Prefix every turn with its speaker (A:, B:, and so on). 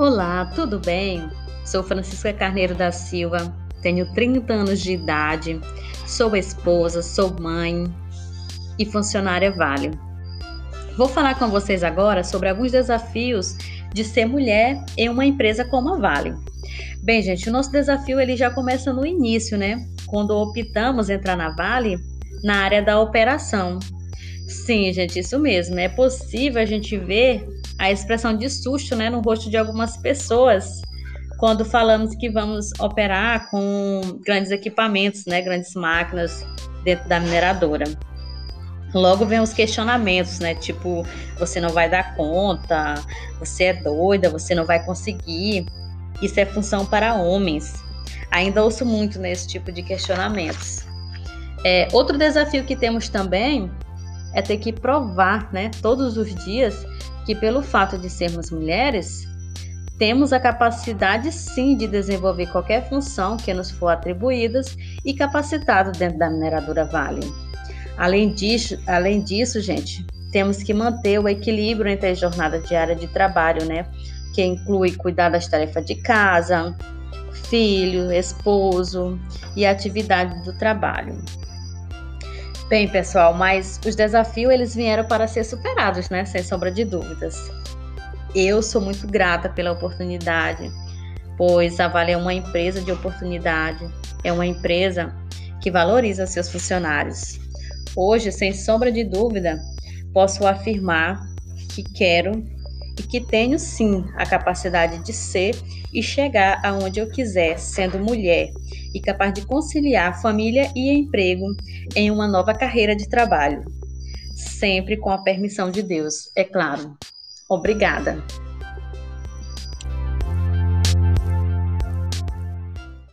A: Olá, tudo bem? Sou Francisca Carneiro da Silva, tenho 30 anos de idade, sou esposa, sou mãe e funcionária Vale. Vou falar com vocês agora sobre alguns desafios de ser mulher em uma empresa como a Vale. Bem, gente, o nosso desafio ele já começa no início, né? Quando optamos entrar na Vale na área da operação. Sim, gente, isso mesmo. É possível a gente ver a expressão de susto né, no rosto de algumas pessoas quando falamos que vamos operar com grandes equipamentos, né, grandes máquinas dentro da mineradora. Logo vem os questionamentos, né? Tipo, você não vai dar conta, você é doida, você não vai conseguir. Isso é função para homens. Ainda ouço muito nesse tipo de questionamentos. É, outro desafio que temos também é ter que provar, né, todos os dias, que pelo fato de sermos mulheres, temos a capacidade sim de desenvolver qualquer função que nos for atribuída e capacitado dentro da mineradora Vale. Além disso, além disso, gente, temos que manter o equilíbrio entre a jornada diária de trabalho, né? Que inclui cuidar das tarefas de casa, filho, esposo e atividade do trabalho. Bem, pessoal, mas os desafios eles vieram para ser superados, né? Sem sombra de dúvidas. Eu sou muito grata pela oportunidade, pois a Vale é uma empresa de oportunidade, é uma empresa que valoriza seus funcionários. Hoje, sem sombra de dúvida, posso afirmar que quero e que tenho sim a capacidade de ser e chegar aonde eu quiser, sendo mulher e capaz de conciliar família e emprego em uma nova carreira de trabalho. Sempre com a permissão de Deus, é claro. Obrigada.